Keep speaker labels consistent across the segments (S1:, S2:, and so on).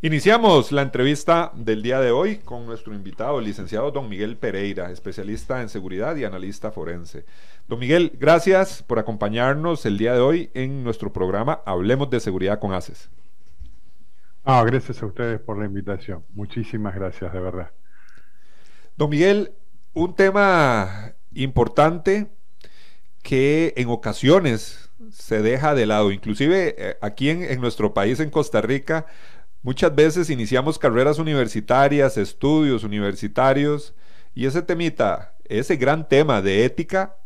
S1: Iniciamos la entrevista del día de hoy con nuestro invitado, el licenciado don Miguel Pereira, especialista en seguridad y analista forense. Don Miguel, gracias por acompañarnos el día de hoy en nuestro programa Hablemos de Seguridad con ACES.
S2: Ah, gracias a ustedes por la invitación. Muchísimas gracias, de verdad.
S1: Don Miguel, un tema importante que en ocasiones se deja de lado, inclusive eh, aquí en, en nuestro país, en Costa Rica, Muchas veces iniciamos carreras universitarias, estudios universitarios, y ese temita, ese gran tema de ética,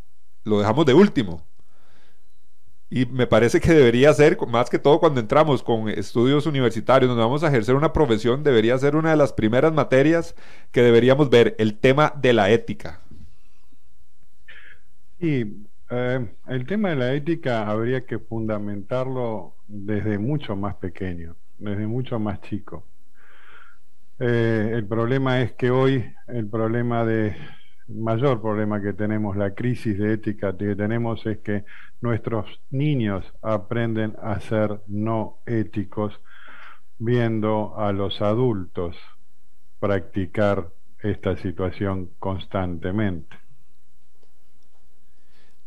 S1: lo dejamos de último. Y me parece que debería ser, más que todo cuando entramos con estudios universitarios, donde vamos a ejercer una profesión, debería ser una de las primeras materias que deberíamos ver, el tema de la ética.
S2: Sí, eh, el tema de la ética habría que fundamentarlo desde mucho más pequeño desde mucho más chico. Eh, el problema es que hoy el problema de mayor problema que tenemos, la crisis de ética que tenemos es que nuestros niños aprenden a ser no éticos viendo a los adultos practicar esta situación constantemente.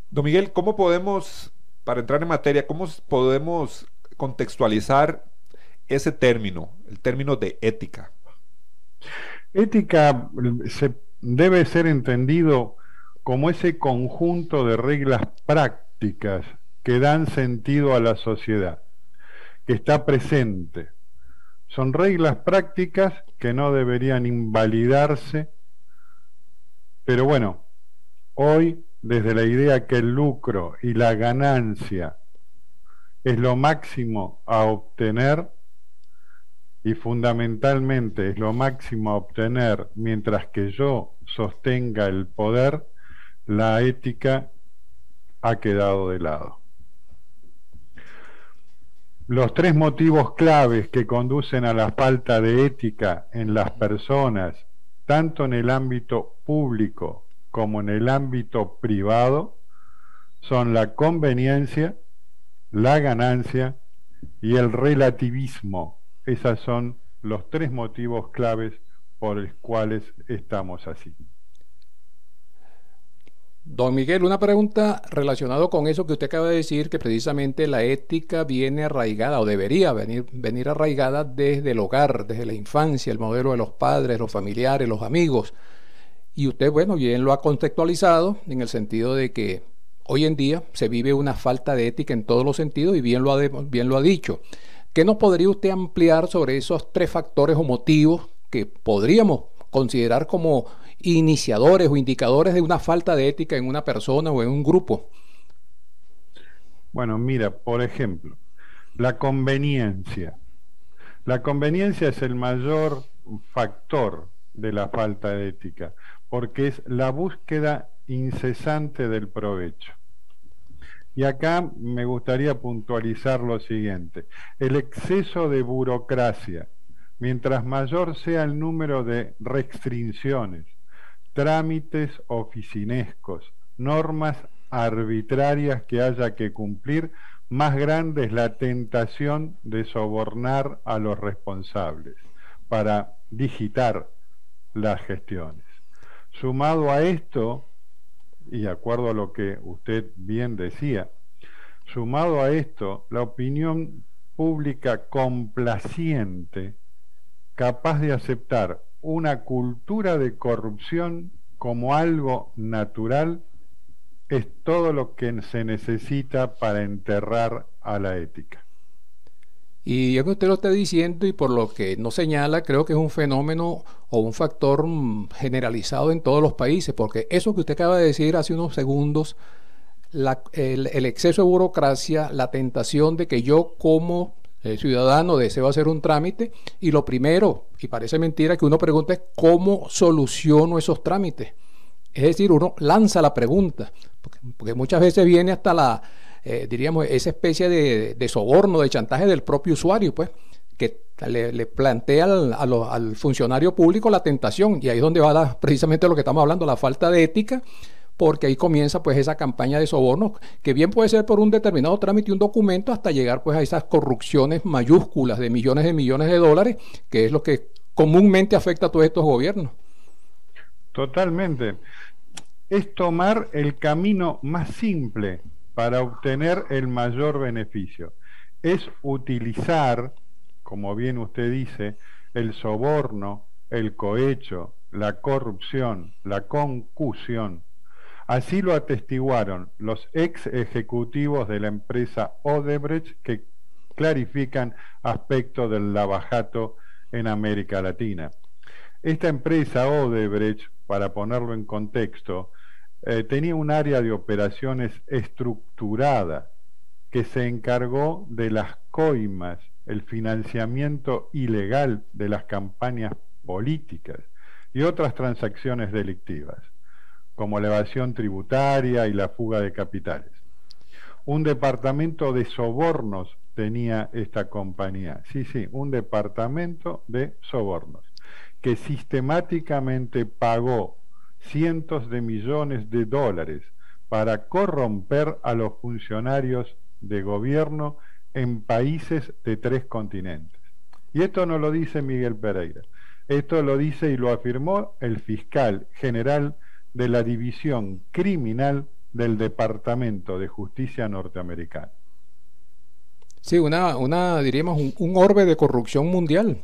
S1: Don Miguel, ¿cómo podemos, para entrar en materia, cómo podemos contextualizar ese término, el término de ética?
S2: Ética se debe ser entendido como ese conjunto de reglas prácticas que dan sentido a la sociedad, que está presente. Son reglas prácticas que no deberían invalidarse, pero bueno, hoy desde la idea que el lucro y la ganancia es lo máximo a obtener, y fundamentalmente es lo máximo a obtener mientras que yo sostenga el poder, la ética ha quedado de lado. Los tres motivos claves que conducen a la falta de ética en las personas, tanto en el ámbito público como en el ámbito privado, son la conveniencia, la ganancia y el relativismo esos son los tres motivos claves por los cuales estamos así.
S3: Don Miguel, una pregunta relacionada con eso que usted acaba de decir, que precisamente la ética viene arraigada o debería venir, venir arraigada desde el hogar, desde la infancia, el modelo de los padres, los familiares, los amigos. Y usted, bueno, bien lo ha contextualizado en el sentido de que hoy en día se vive una falta de ética en todos los sentidos y bien lo ha, bien lo ha dicho. ¿Qué nos podría usted ampliar sobre esos tres factores o motivos que podríamos considerar como iniciadores o indicadores de una falta de ética en una persona o en un grupo?
S2: Bueno, mira, por ejemplo, la conveniencia. La conveniencia es el mayor factor de la falta de ética, porque es la búsqueda incesante del provecho. Y acá me gustaría puntualizar lo siguiente. El exceso de burocracia, mientras mayor sea el número de restricciones, trámites oficinescos, normas arbitrarias que haya que cumplir, más grande es la tentación de sobornar a los responsables para digitar las gestiones. Sumado a esto, y de acuerdo a lo que usted bien decía, sumado a esto, la opinión pública complaciente, capaz de aceptar una cultura de corrupción como algo natural, es todo lo que se necesita para enterrar a la ética.
S3: Y ya que usted lo está diciendo y por lo que no señala, creo que es un fenómeno o un factor mm, generalizado en todos los países, porque eso que usted acaba de decir hace unos segundos, el, exceso de burocracia, la tentación de que yo como eh, ciudadano deseo hacer un trámite y lo primero, y parece mentira, que uno pregunte es cómo soluciono esos trámites. Es decir, uno lanza la pregunta, porque, muchas veces viene hasta la, eh, diríamos, esa especie de, soborno, de chantaje del propio usuario, pues, que le, plantea al, funcionario público la tentación, y ahí es donde va precisamente lo que estamos hablando, la falta de ética, porque ahí comienza pues esa campaña de sobornos, que bien puede ser por un determinado trámite, un documento, hasta llegar pues a esas corrupciones mayúsculas de millones de millones de dólares, que es lo que comúnmente afecta a todos estos gobiernos.
S2: Totalmente. Es tomar el camino más simple para obtener el mayor beneficio. Es utilizar, como bien usted dice, el soborno, el cohecho, la corrupción, la concusión. Así lo atestiguaron los ex ejecutivos de la empresa Odebrecht que clarifican aspectos del lavajato en América Latina. Esta empresa Odebrecht, para ponerlo en contexto, eh, tenía un área de operaciones estructurada que se encargó de las coimas, el financiamiento ilegal de las campañas políticas y otras transacciones delictivas, como la evasión tributaria y la fuga de capitales. Un departamento de sobornos tenía esta compañía. Sí, sí, un departamento de sobornos que sistemáticamente pagó cientos de millones de dólares para corromper a los funcionarios de gobierno en países de tres continentes. Y esto no lo dice Miguel Pereira, esto lo dice y lo afirmó el fiscal general de la División Criminal del Departamento de Justicia norteamericano.
S3: Sí, una, una diríamos, un, orbe de corrupción mundial,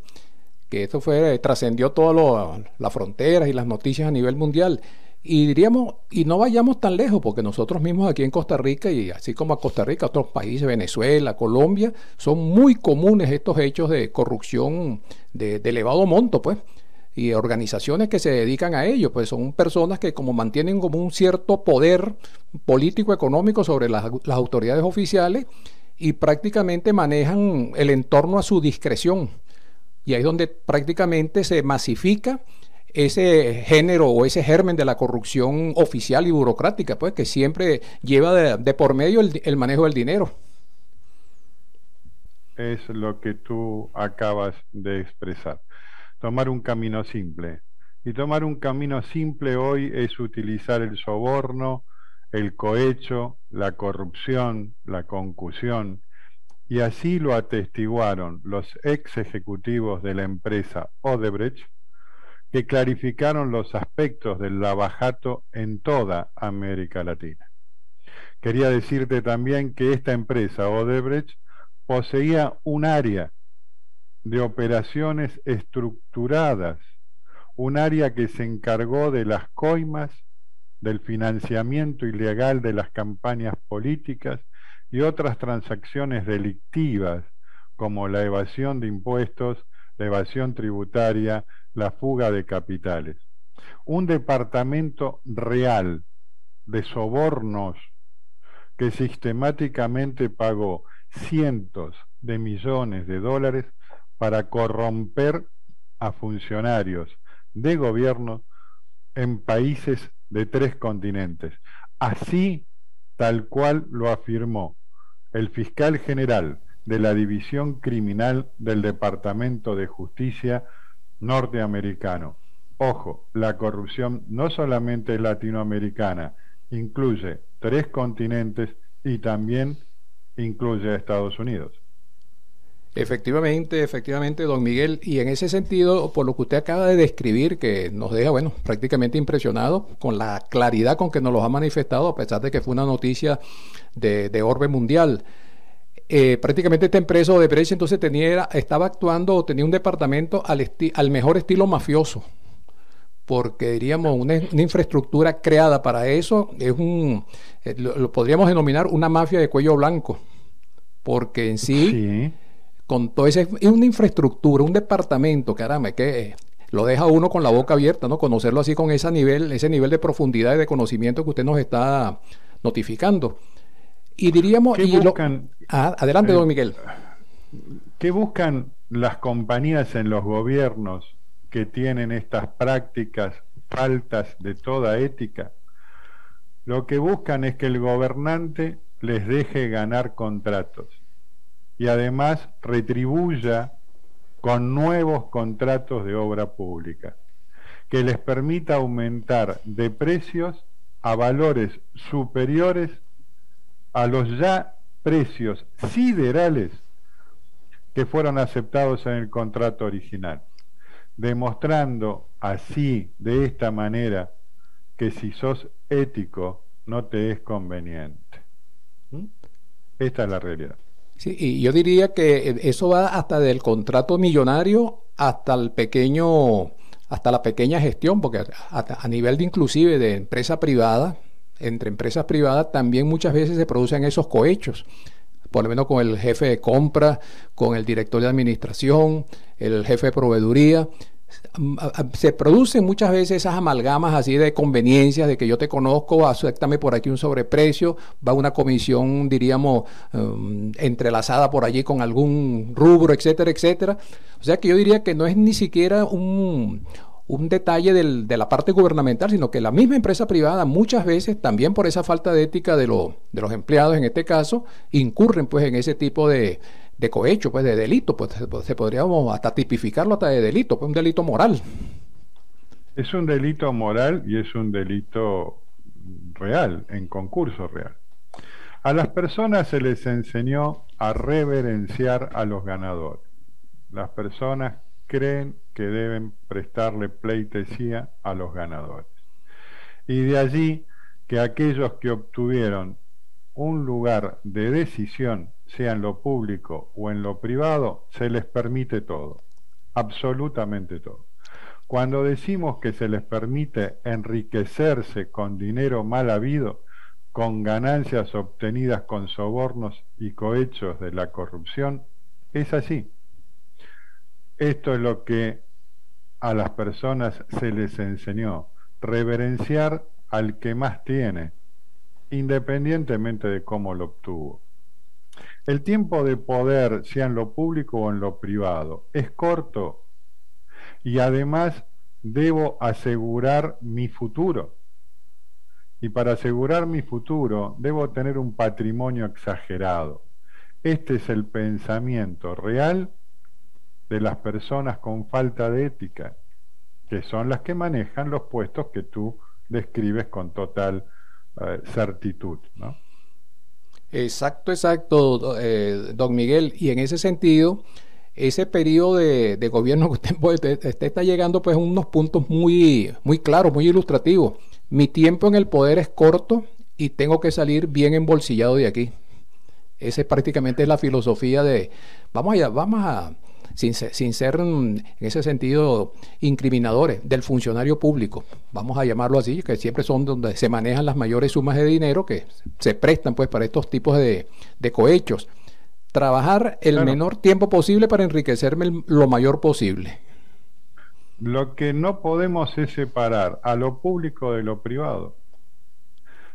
S3: que esto fue, trascendió todas las fronteras y las noticias a nivel mundial. Y diríamos, y no vayamos tan lejos, porque nosotros mismos aquí en Costa Rica, y así como a Costa Rica, otros países, Venezuela, Colombia, son muy comunes estos hechos de corrupción de, elevado monto, pues y organizaciones que se dedican a ello, pues son personas que como mantienen como un cierto poder político económico sobre las autoridades oficiales y prácticamente manejan el entorno a su discreción. Y ahí es donde prácticamente se masifica ese género o ese germen de la corrupción oficial y burocrática, pues que siempre lleva de, por medio el, el, manejo del dinero.
S2: Es lo que tú acabas de expresar. Tomar un camino simple. Y tomar un camino simple hoy es utilizar el soborno, el cohecho, la corrupción, la concusión, y así lo atestiguaron los ex ejecutivos de la empresa Odebrecht, que clarificaron los aspectos del lavajato en toda América Latina. Quería decirte también que esta empresa Odebrecht poseía un área de operaciones estructuradas, un área que se encargó de las coimas del financiamiento ilegal de las campañas políticas y otras transacciones delictivas como la evasión de impuestos, la evasión tributaria, la fuga de capitales. Un departamento real de sobornos que sistemáticamente pagó cientos de millones de dólares para corromper a funcionarios de gobierno en países de tres continentes. Así, tal cual lo afirmó el fiscal general de la División Criminal del Departamento de Justicia norteamericano. Ojo, la corrupción no solamente es latinoamericana, incluye tres continentes y también incluye a Estados Unidos.
S3: Efectivamente, efectivamente, don Miguel. Y en ese sentido, por lo que usted acaba de describir, que nos deja, bueno, prácticamente impresionado con la claridad con que nos lo ha manifestado, a pesar de que fue una noticia de, orbe mundial. Eh, prácticamente esta empresa de precio entonces tenía, estaba actuando o tenía un departamento al, al mejor estilo mafioso, porque diríamos una, infraestructura creada para eso es un, eh, lo, podríamos denominar una mafia de cuello blanco, porque en sí con todo ese, es una infraestructura, un departamento, caramba, que lo deja uno con la boca abierta, ¿no? Conocerlo así con ese nivel, ese nivel de profundidad y de conocimiento que usted nos está, notificando. Y diríamos...
S2: ¿Qué buscan,
S3: ah, adelante, don eh, Miguel.
S2: ¿Qué buscan las compañías en los gobiernos que tienen estas prácticas faltas de toda ética? Lo que buscan es que el gobernante les deje ganar contratos y además retribuya con nuevos contratos de obra pública, que les permita aumentar de precios a valores superiores a los ya precios siderales que fueron aceptados en el contrato original, demostrando así, de esta manera, que si sos ético no te es conveniente. ¿Mm? Esta es la realidad.
S3: Sí, y yo diría que eso va hasta del contrato millonario hasta el pequeño, hasta la pequeña gestión, porque a, nivel de inclusive de empresa privada, entre empresas privadas también muchas veces se producen esos cohechos por lo menos con el jefe de compra, con el director de administración, el jefe de proveeduría. Se producen muchas veces esas amalgamas así de conveniencias, de que yo te conozco, acéptame por aquí un sobreprecio, va una comisión, diríamos, um, entrelazada por allí con algún rubro, etcétera, etcétera. O sea que yo diría que no es ni siquiera un, un detalle de la parte gubernamental, sino que la misma empresa privada muchas veces, también por esa falta de ética de, de los empleados en este caso, incurren pues en ese tipo de, de cohecho, pues de delito, pues se, podríamos hasta tipificarlo hasta de delito, pues un delito moral.
S2: Es un delito moral y es un delito real, en concurso real. A las personas se les enseñó a reverenciar a los ganadores. Las personas creen que deben prestarle pleitesía a los ganadores. Y de allí que aquellos que obtuvieron un lugar de decisión, sea en lo público o en lo privado, se les permite todo, absolutamente todo. Cuando decimos que se les permite enriquecerse con dinero mal habido, con ganancias obtenidas con sobornos y cohechos de la corrupción, es así. Esto es lo que a las personas se les enseñó, reverenciar al que más tiene, independientemente de cómo lo obtuvo. El tiempo de poder, sea en lo público o en lo privado, es corto y además debo asegurar mi futuro. Y para asegurar mi futuro debo tener un patrimonio exagerado. Este es el pensamiento real de las personas con falta de ética, que son las que manejan los puestos que tú describes con total certitud. ¿no?
S3: Exacto, exacto, eh, don Miguel. Y en ese sentido, ese periodo de, gobierno que usted, está llegando pues unos puntos muy, muy claros, muy ilustrativos. Mi tiempo en el poder es corto y tengo que salir bien embolsillado de aquí. Esa es prácticamente la filosofía de, vamos allá, vamos a, sin ser, mm, en ese sentido incriminadores del funcionario público, vamos a llamarlo así, que siempre son donde se manejan las mayores sumas de dinero que se prestan pues para estos tipos de, cohechos. Trabajar el menor tiempo posible para enriquecerme lo mayor posible.
S2: Lo que no podemos es separar a lo público de lo privado.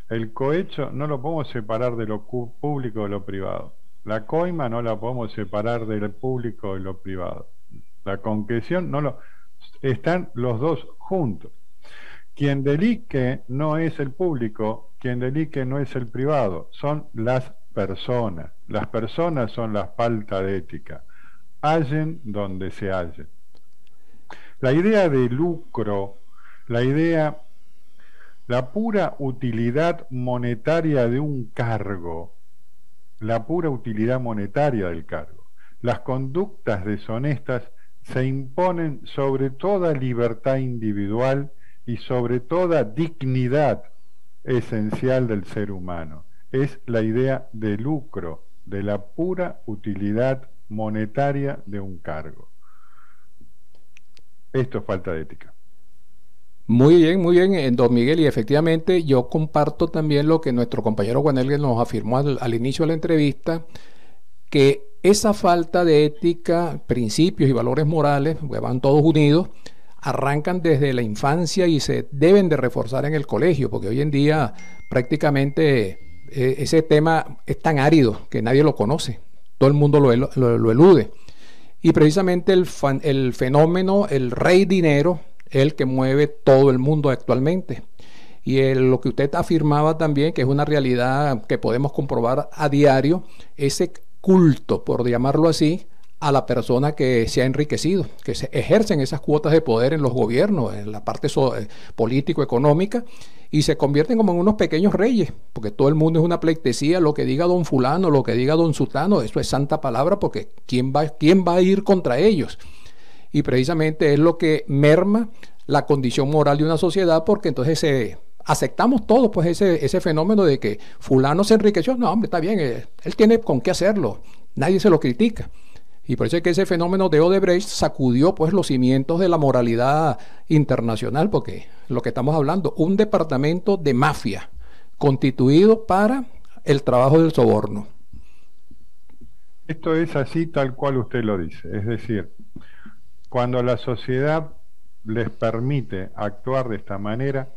S2: El cohecho no lo podemos separar de lo público de lo privado. La coima no la podemos separar del público y lo privado. La concreción no lo... Están los dos juntos. Quien delique no es el público, quien delique no es el privado, son las personas. Las personas son la falta de ética. Hallen donde se hallen. La idea de lucro, la idea, la pura utilidad monetaria de un cargo, la pura utilidad monetaria del cargo. Las conductas deshonestas se imponen sobre toda libertad individual y sobre toda dignidad esencial del ser humano. Es la idea de lucro, de la pura utilidad monetaria de un cargo. Esto es falta de ética.
S3: Muy bien, muy bien, eh, don Miguel, y efectivamente yo comparto también lo que nuestro compañero Juan Elgues nos afirmó al, inicio de la entrevista, que esa falta de ética, principios y valores morales, pues, van todos unidos, arrancan desde la infancia y se deben de reforzar en el colegio, porque hoy en día prácticamente eh, ese tema es tan árido que nadie lo conoce, todo el mundo lo, elude. Y precisamente el, fenómeno, el rey dinero, el que mueve todo el mundo actualmente. Y lo que usted afirmaba también, que es una realidad que podemos comprobar a diario, ese culto, por llamarlo así, a la persona que se ha enriquecido, que se ejercen esas cuotas de poder en los gobiernos, en la parte eh, político-económica, y se convierten como en unos pequeños reyes, porque todo el mundo es una pleitesía, lo que diga don fulano, lo que diga don sutano, eso es santa palabra, porque ¿quién va, quién va a ir contra ellos? Y precisamente es lo que merma la condición moral de una sociedad, porque entonces se aceptamos todos pues ese, ese fenómeno de que fulano se enriqueció, no, hombre, está bien, él, eh, él tiene con qué hacerlo, nadie se lo critica. Y por eso es que ese fenómeno de Odebrecht sacudió pues los cimientos de la moralidad internacional, porque lo que estamos hablando, un departamento de mafia constituido para el trabajo del soborno.
S2: Esto es así tal cual usted lo dice, es decir, cuando la sociedad les permite actuar de esta manera,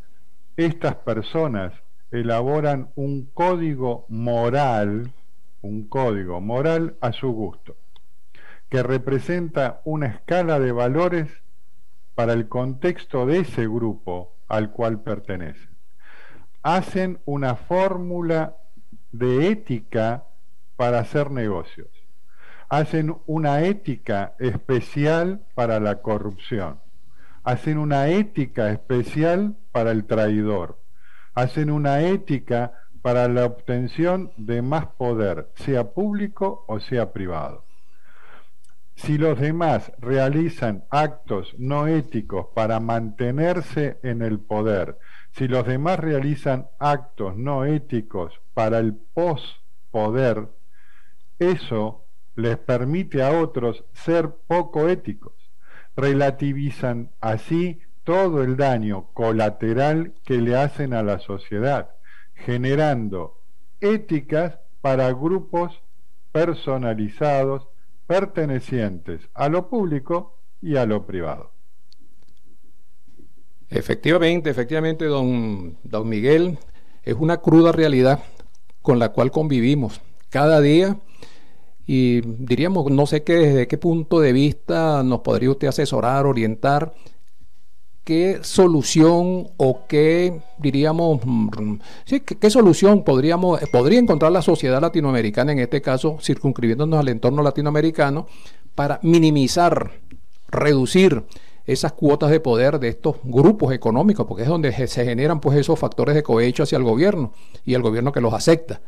S2: estas personas elaboran un código moral, un código moral a su gusto que representa una escala de valores para el contexto de ese grupo al cual pertenecen. Hacen una fórmula de ética para hacer negocios. Hacen una ética especial para la corrupción. Hacen una ética especial para el traidor. Hacen una ética para la obtención de más poder, sea público o sea privado. Si los demás realizan actos no éticos para mantenerse en el poder, si los demás realizan actos no éticos para el post-poder, eso les permite a otros ser poco éticos. Relativizan así todo el daño colateral que le hacen a la sociedad, generando éticas para grupos personalizados pertenecientes a lo público y a lo privado.
S3: Efectivamente, efectivamente, don, don Miguel, es una cruda realidad con la cual convivimos cada día y diríamos, no sé qué, desde qué punto de vista nos podría usted asesorar, orientar qué solución o qué, diríamos, mm, sí, qué, solución podríamos, podría encontrar la sociedad latinoamericana, en este caso, circunscribiéndonos al entorno latinoamericano, para minimizar, reducir esas cuotas de poder de estos grupos económicos, porque es donde se generan pues esos factores de cohecho hacia el gobierno y el gobierno que los acepta.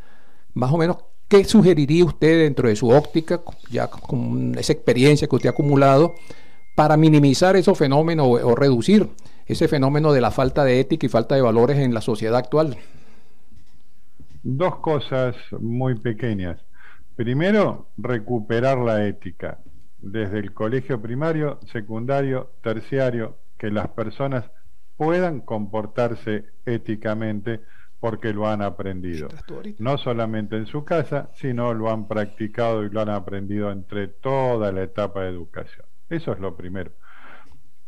S3: Más o menos, ¿qué sugeriría usted dentro de su óptica, ya con esa experiencia que usted ha acumulado, para minimizar esos fenómenos o, reducir ese fenómeno de la falta de ética y falta de valores en la sociedad actual?
S2: Dos cosas muy pequeñas. Primero, recuperar la ética desde el colegio primario, secundario, terciario, que las personas puedan comportarse éticamente porque lo han aprendido. No solamente en su casa, sino lo han practicado y lo han aprendido entre toda la etapa de educación. Eso es lo primero.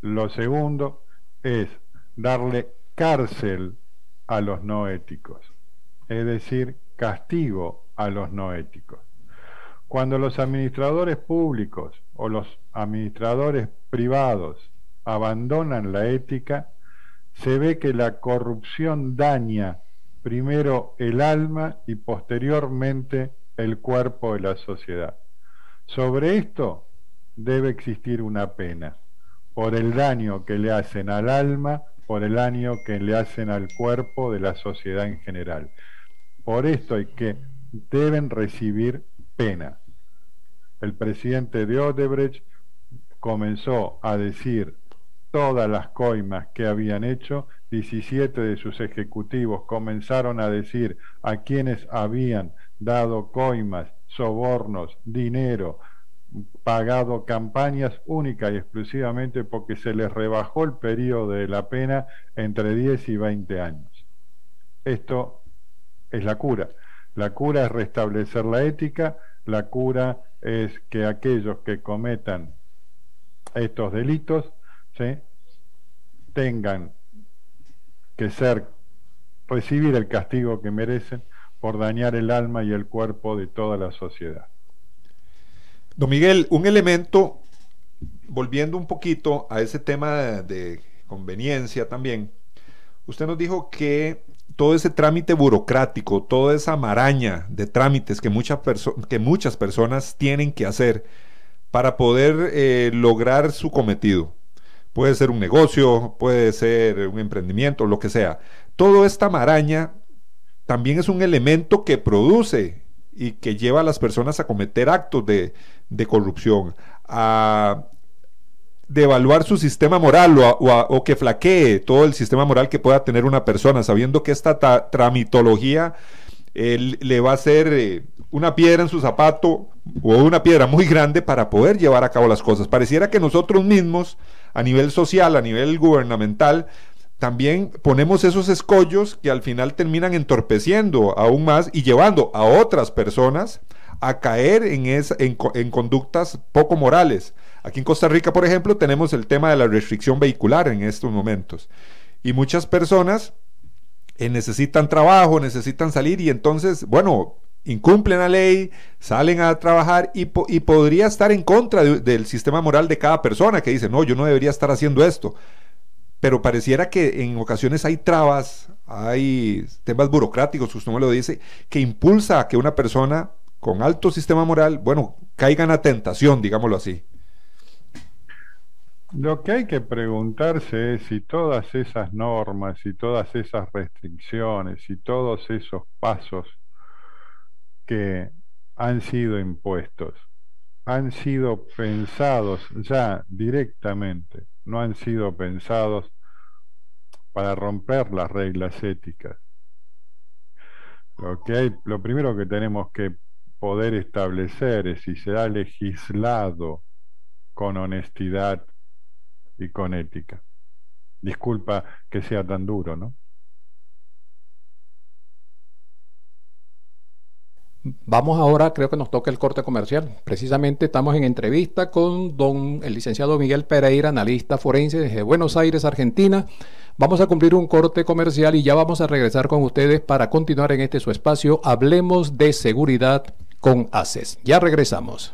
S2: Lo segundo es darle cárcel a los no éticos, es decir, castigo a los no éticos. Cuando los administradores públicos o los administradores privados abandonan la ética, se ve que la corrupción daña primero el alma y posteriormente el cuerpo de la sociedad. Sobre esto debe existir una pena por el daño que le hacen al alma, por el daño que le hacen al cuerpo de la sociedad en general. Por esto hay que deben recibir pena. El presidente de Odebrecht comenzó a decir todas las coimas que habían hecho, 17 de sus ejecutivos comenzaron a decir a quienes habían dado coimas, sobornos, dinero, pagado campañas única y exclusivamente porque se les rebajó el periodo de la pena entre 10 y 20 años. Esto es la cura. La cura es restablecer la ética, la cura es que aquellos que cometan estos delitos tengan que ser, recibir el castigo que merecen por dañar el alma y el cuerpo de toda la sociedad.
S1: Don Miguel, un elemento, volviendo un poquito a ese tema de, conveniencia también, usted nos dijo que todo ese trámite burocrático, toda esa maraña de trámites que, muchas que muchas personas tienen que hacer para poder eh, lograr su cometido. Puede ser un negocio, puede ser un emprendimiento, lo que sea. Toda esta maraña también es un elemento que produce y que lleva a las personas a cometer actos de, corrupción, a devaluar su sistema moral o, que flaquee todo el sistema moral que pueda tener una persona, sabiendo que esta tramitología le va a ser eh, una piedra en su zapato o una piedra muy grande para poder llevar a cabo las cosas. Pareciera que nosotros mismos, a nivel social, a nivel gubernamental, también ponemos esos escollos que al final terminan entorpeciendo aún más y llevando a otras personas a caer en, en, conductas poco morales. Aquí en Costa Rica, por ejemplo, tenemos el tema de la restricción vehicular en estos momentos. Y muchas personas eh, necesitan trabajo, necesitan salir y entonces, bueno, incumplen la ley, salen a trabajar y, podría estar en contra del sistema moral de cada persona que dice, no, yo no debería estar haciendo esto pero pareciera que en ocasiones hay trabas, hay temas burocráticos, usted me lo dice, que impulsa a que una persona con alto sistema moral, bueno, caiga en la tentación, digámoslo así.
S2: Lo que hay que preguntarse es si todas esas normas y todas esas restricciones y todos esos pasos que han sido impuestos han sido pensados ya directamente no han sido pensados para romper las reglas éticas. Lo, que hay, lo primero que tenemos que poder establecer es si se ha legislado con honestidad y con ética. Disculpa que sea tan duro, ¿no?
S3: Vamos ahora, creo que nos toca el corte comercial. Precisamente estamos en entrevista con don el licenciado Miguel Pereira, analista forense desde Buenos Aires, Argentina. Vamos a cumplir un corte comercial y ya vamos a regresar con ustedes para continuar en este su espacio. Hablemos de seguridad con ACES. Ya regresamos.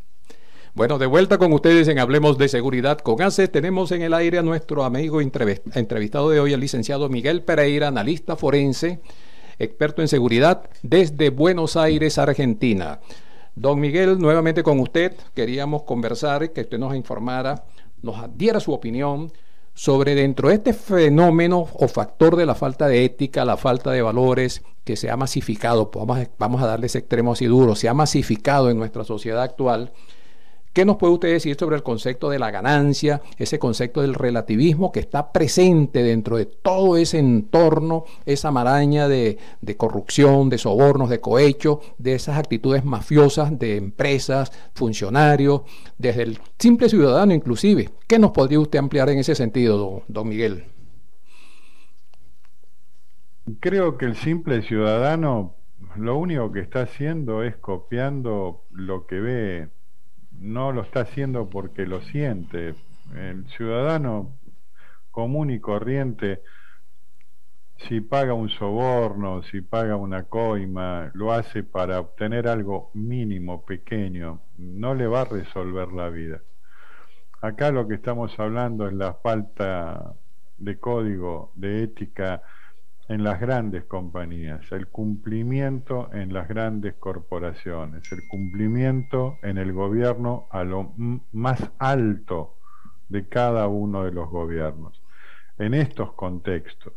S3: Bueno, de vuelta con ustedes en Hablemos de Seguridad con ACE. Tenemos en el aire a nuestro amigo entrevistado de hoy, el licenciado Miguel Pereira, analista forense, experto en seguridad desde Buenos Aires, Argentina. Don Miguel, nuevamente con usted, queríamos conversar, que usted nos informara, nos diera su opinión sobre dentro de este fenómeno o factor de la falta de ética, la falta de valores que se ha masificado, vamos a, vamos a darle ese extremo así duro, se ha masificado en nuestra sociedad actual ¿Qué nos puede usted decir sobre el concepto de la ganancia, ese concepto del relativismo que está presente dentro de todo ese entorno, esa maraña de, corrupción, de sobornos, de cohecho, de esas actitudes mafiosas de empresas, funcionarios, desde el simple ciudadano inclusive? ¿Qué nos podría usted ampliar en ese sentido, don Miguel?
S2: Creo que el simple ciudadano lo único que está haciendo es copiando lo que ve no lo está haciendo porque lo siente. El ciudadano común y corriente, si paga un soborno, si paga una coima, lo hace para obtener algo mínimo, pequeño, no le va a resolver la vida. Acá lo que estamos hablando es la falta de código, de ética, en las grandes compañías, el cumplimiento en las grandes corporaciones, el cumplimiento en el gobierno a lo más alto de cada uno de los gobiernos. En estos contextos,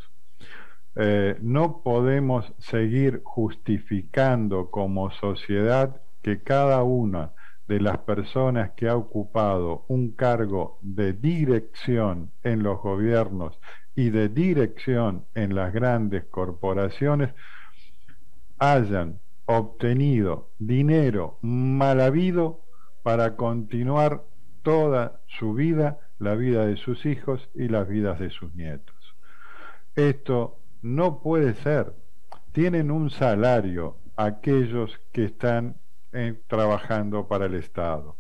S2: eh, no podemos seguir justificando como sociedad que cada una de las personas que ha ocupado un cargo de dirección en los gobiernos y de dirección en las grandes corporaciones hayan obtenido dinero mal habido para continuar toda su vida, la vida de sus hijos y las vidas de sus nietos. Esto no puede ser. Tienen un salario aquellos que están eh, trabajando para el Estado.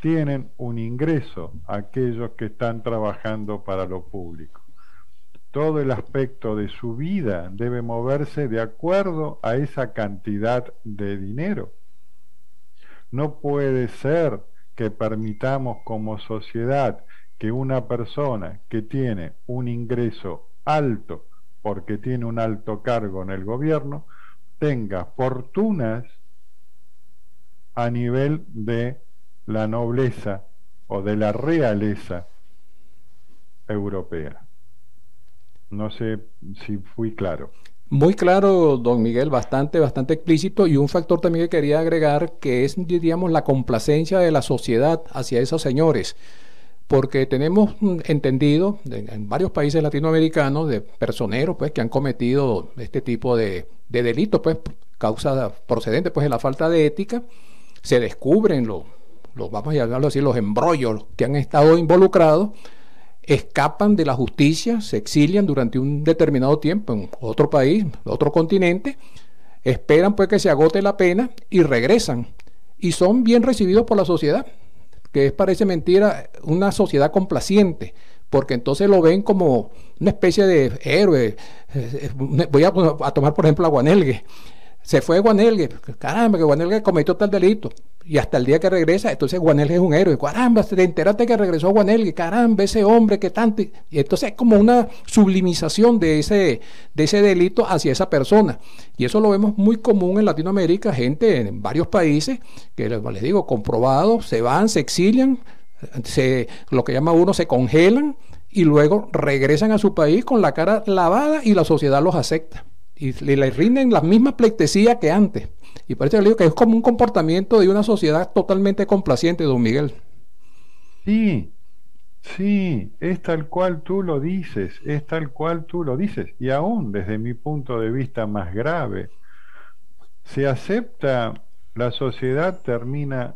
S2: Tienen un ingreso aquellos que están trabajando para lo público. Todo el aspecto de su vida debe moverse de acuerdo a esa cantidad de dinero. No puede ser que permitamos como sociedad que una persona que tiene un ingreso alto porque tiene un alto cargo en el gobierno tenga fortunas a nivel de la nobleza o de la realeza europea. No sé si fui claro.
S3: Muy claro, don Miguel, bastante, bastante explícito. Y un factor también que quería agregar, que es, diríamos, la complacencia de la sociedad hacia esos señores. Porque tenemos mm, entendido en varios países latinoamericanos de personeros pues, que han cometido este tipo de, de delitos, pues, causa procedente pues, de la falta de ética. Se descubren los, los, vamos a llamarlo así, los embrollos que han estado involucrados escapan de la justicia, se exilian durante un determinado tiempo en otro país, otro continente, esperan pues que se agote la pena y regresan. Y son bien recibidos por la sociedad, que es, parece mentira, una sociedad complaciente, porque entonces lo ven como una especie de héroe. Eh, eh, voy a, tomar por ejemplo a se fue Guanelgue, caramba, que Guanelgue cometió tal delito. Y hasta el día que regresa, entonces Guanelgue es un héroe. Caramba, te enteraste que regresó Guanelgue, caramba, ese hombre que tanto. Y entonces es como una sublimización de ese, de ese delito hacia esa persona. Y eso lo vemos muy común en Latinoamérica, gente en varios países, que les digo, comprobado, se van, se exilian, se, lo que llama uno, se congelan y luego regresan a su país con la cara lavada y la sociedad los acepta y le rinden la misma pleitesía que antes. Y parece que que es como un comportamiento de una sociedad totalmente complaciente, don Miguel.
S2: Sí, sí, es tal cual tú lo dices, es tal cual tú lo dices. Y aún desde mi punto de vista más grave, se acepta, la sociedad termina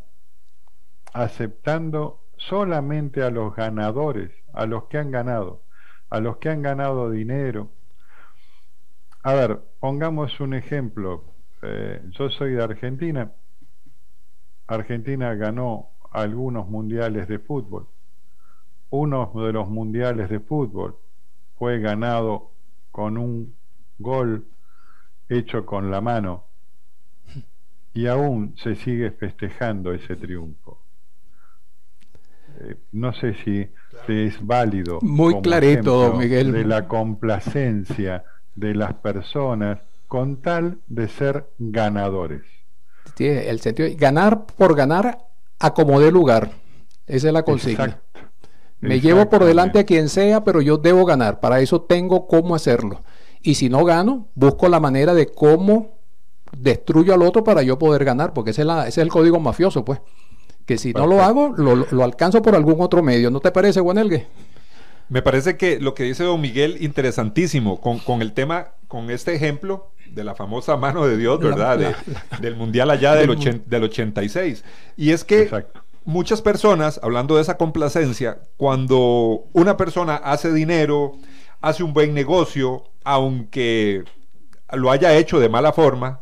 S2: aceptando solamente a los ganadores, a los que han ganado, a los que han ganado dinero, a ver, pongamos un ejemplo. Eh, yo soy de Argentina. Argentina ganó algunos mundiales de fútbol. Uno de los mundiales de fútbol fue ganado con un gol hecho con la mano y aún se sigue festejando ese triunfo. Eh, no sé si, es válido.
S3: Muy clarito, Miguel.
S2: De la complacencia de las personas con tal de ser ganadores.
S3: Tiene el sentido de ganar por ganar a como dé lugar. Esa es la consigna. Me llevo por delante a quien sea, pero yo debo ganar. Para eso tengo cómo hacerlo. Y si no gano, busco la manera de cómo destruyo al otro para yo poder ganar, porque ese es, ese es el código mafioso, pues. Que si no lo hago, lo, lo, alcanzo por algún otro medio. ¿No te parece, Juanelgue?
S1: Me parece que lo que dice don Miguel, interesantísimo, con, el tema, con este ejemplo de la famosa mano de Dios, ¿verdad? del Mundial allá del, del 86. Y es que muchas personas, hablando de esa complacencia, cuando una persona hace dinero, hace un buen negocio, aunque lo haya hecho de mala forma,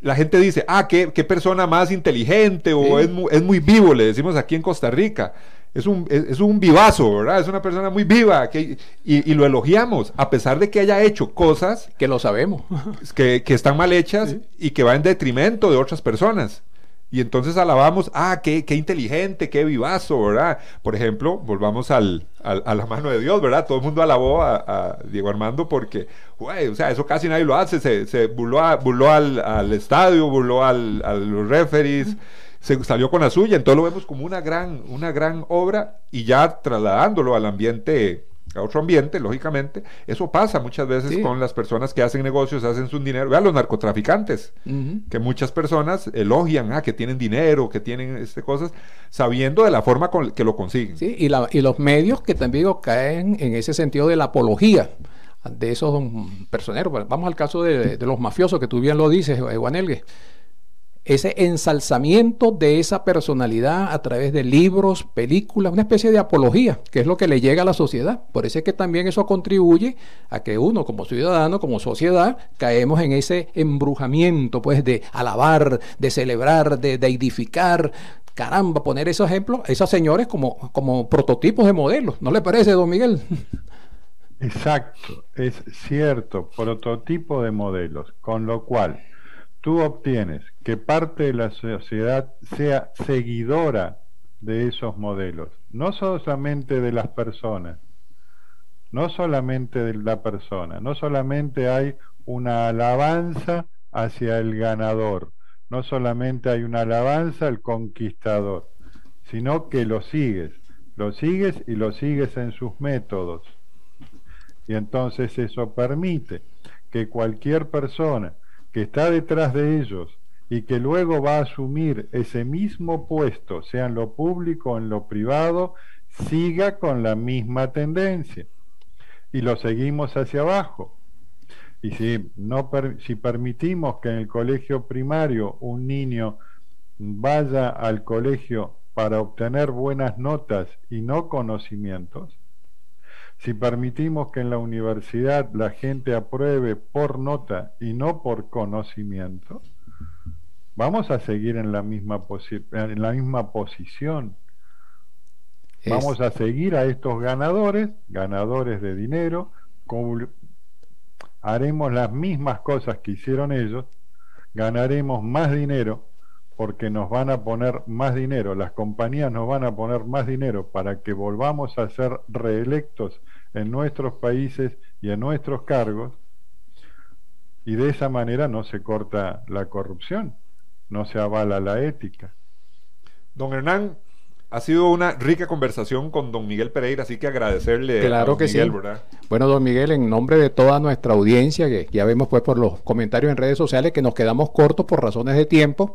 S1: la gente dice, ah, qué, persona más inteligente o es, es muy vivo, le decimos aquí en Costa Rica es un, es, un vivazo, ¿verdad? Es una persona muy viva que, y, lo elogiamos, a pesar de que haya hecho cosas
S3: que lo sabemos,
S1: que, están mal hechas y que va en detrimento de otras personas. Y entonces alabamos, ah, qué, qué inteligente, qué vivazo, ¿verdad? Por ejemplo, volvamos al, a la mano de Dios, ¿verdad? Todo el mundo alabó a, Diego Armando porque, güey, o sea, eso casi nadie lo hace, se, se burló, al, al, estadio, burló al, a los referees se salió con la suya, entonces lo vemos como una gran, una gran obra y ya trasladándolo al ambiente a otro ambiente, lógicamente. Eso pasa muchas veces con las personas que hacen negocios, hacen su dinero. Vean los narcotraficantes, que muchas personas elogian, ah, que tienen dinero, que tienen este, cosas, sabiendo de la forma con que lo consiguen.
S3: Sí, y, la, y los medios que también caen en ese sentido de la apología de esos personeros. Vamos al caso de, de los mafiosos, que tú bien lo dices, Juan Elgue ese ensalzamiento de esa personalidad a través de libros, películas, una especie de apología, que es lo que le llega a la sociedad. Por eso es que también eso contribuye a que uno como ciudadano, como sociedad, caemos en ese embrujamiento, pues, de alabar, de celebrar, de, edificar. Caramba, poner esos ejemplos, esos señores como, como prototipos de modelos. ¿No le parece, don Miguel?
S2: Exacto, es cierto, prototipo de modelos, con lo cual tú obtienes que parte de la sociedad sea seguidora de esos modelos, no solamente de las personas, no solamente de la persona, no solamente hay una alabanza hacia el ganador, no solamente hay una alabanza al conquistador, sino que lo sigues, lo sigues y lo sigues en sus métodos. Y entonces eso permite que cualquier persona que está detrás de ellos y que luego va a asumir ese mismo puesto, sea en lo público o en lo privado, siga con la misma tendencia. Y lo seguimos hacia abajo. Y si, no si permitimos que en el colegio primario un niño vaya al colegio para obtener buenas notas y no conocimientos, si permitimos que en la universidad la gente apruebe por nota y no por conocimiento, vamos a seguir en la misma, en la misma posición. Vamos a seguir a estos ganadores, ganadores de dinero, haremos las mismas cosas que hicieron ellos, ganaremos más dinero porque nos van a poner más dinero, las compañías nos van a poner más dinero para que volvamos a ser reelectos en nuestros países y en nuestros cargos, y de esa manera no se corta la corrupción, no se avala la ética.
S1: Don Hernán, ha sido una rica conversación con don Miguel Pereira, así que agradecerle
S3: claro que Miguel, sí. Bueno, don Miguel, en nombre de toda nuestra audiencia, que ya vemos pues por los comentarios en redes sociales que nos quedamos cortos por razones de tiempo,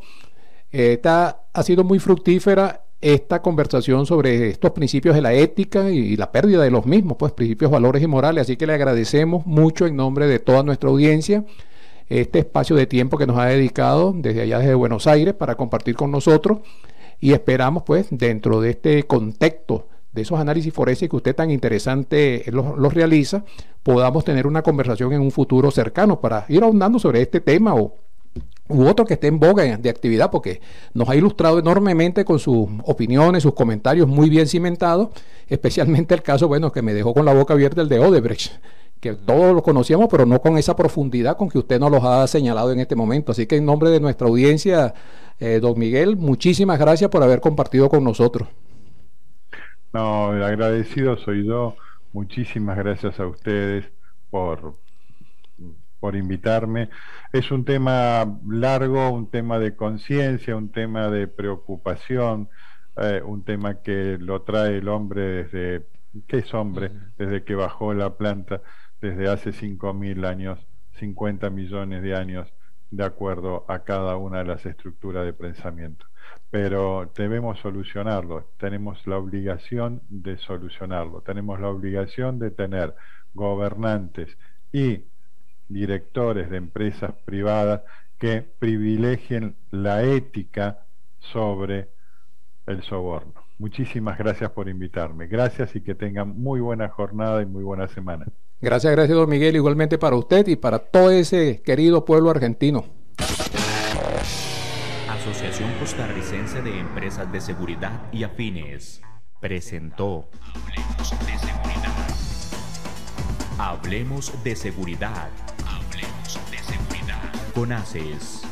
S3: esta ha sido muy fructífera esta conversación sobre estos principios de la ética y la pérdida de los mismos, pues principios, valores y morales. Así que le agradecemos mucho en nombre de toda nuestra audiencia este espacio de tiempo que nos ha dedicado desde allá, desde Buenos Aires, para compartir con nosotros y esperamos pues dentro de este contexto de esos análisis forenses que usted tan interesante los, realiza, podamos tener una conversación en un futuro cercano para ir ahondando sobre este tema o u otro que esté en boga de actividad, porque nos ha ilustrado enormemente con sus opiniones, sus comentarios muy bien cimentados, especialmente el caso, bueno, que me dejó con la boca abierta el de Odebrecht, que todos lo conocíamos, pero no con esa profundidad con que usted nos los ha señalado en este momento. Así que en nombre de nuestra audiencia, eh, don Miguel, muchísimas gracias por haber compartido con nosotros.
S2: No, agradecido soy yo. Muchísimas gracias a ustedes por, por invitarme. Es un tema largo, un tema de conciencia, un tema de preocupación, eh, un tema que lo trae el hombre desde, ¿qué es hombre? Desde que bajó la planta, desde hace 5.000 años, 50 millones de años, de acuerdo a cada una de las estructuras de pensamiento. Pero debemos solucionarlo, tenemos la obligación de solucionarlo, tenemos la obligación de tener gobernantes y directores de empresas privadas que privilegien la ética sobre el soborno. Muchísimas gracias por invitarme. Gracias y que tengan muy buena jornada y muy buena semana.
S3: Gracias, gracias, don Miguel. Igualmente para usted y para todo ese querido pueblo argentino.
S4: Asociación Costarricense de Empresas de Seguridad y Afines presentó Hablemos de Seguridad. Hablemos de Seguridad con ACES.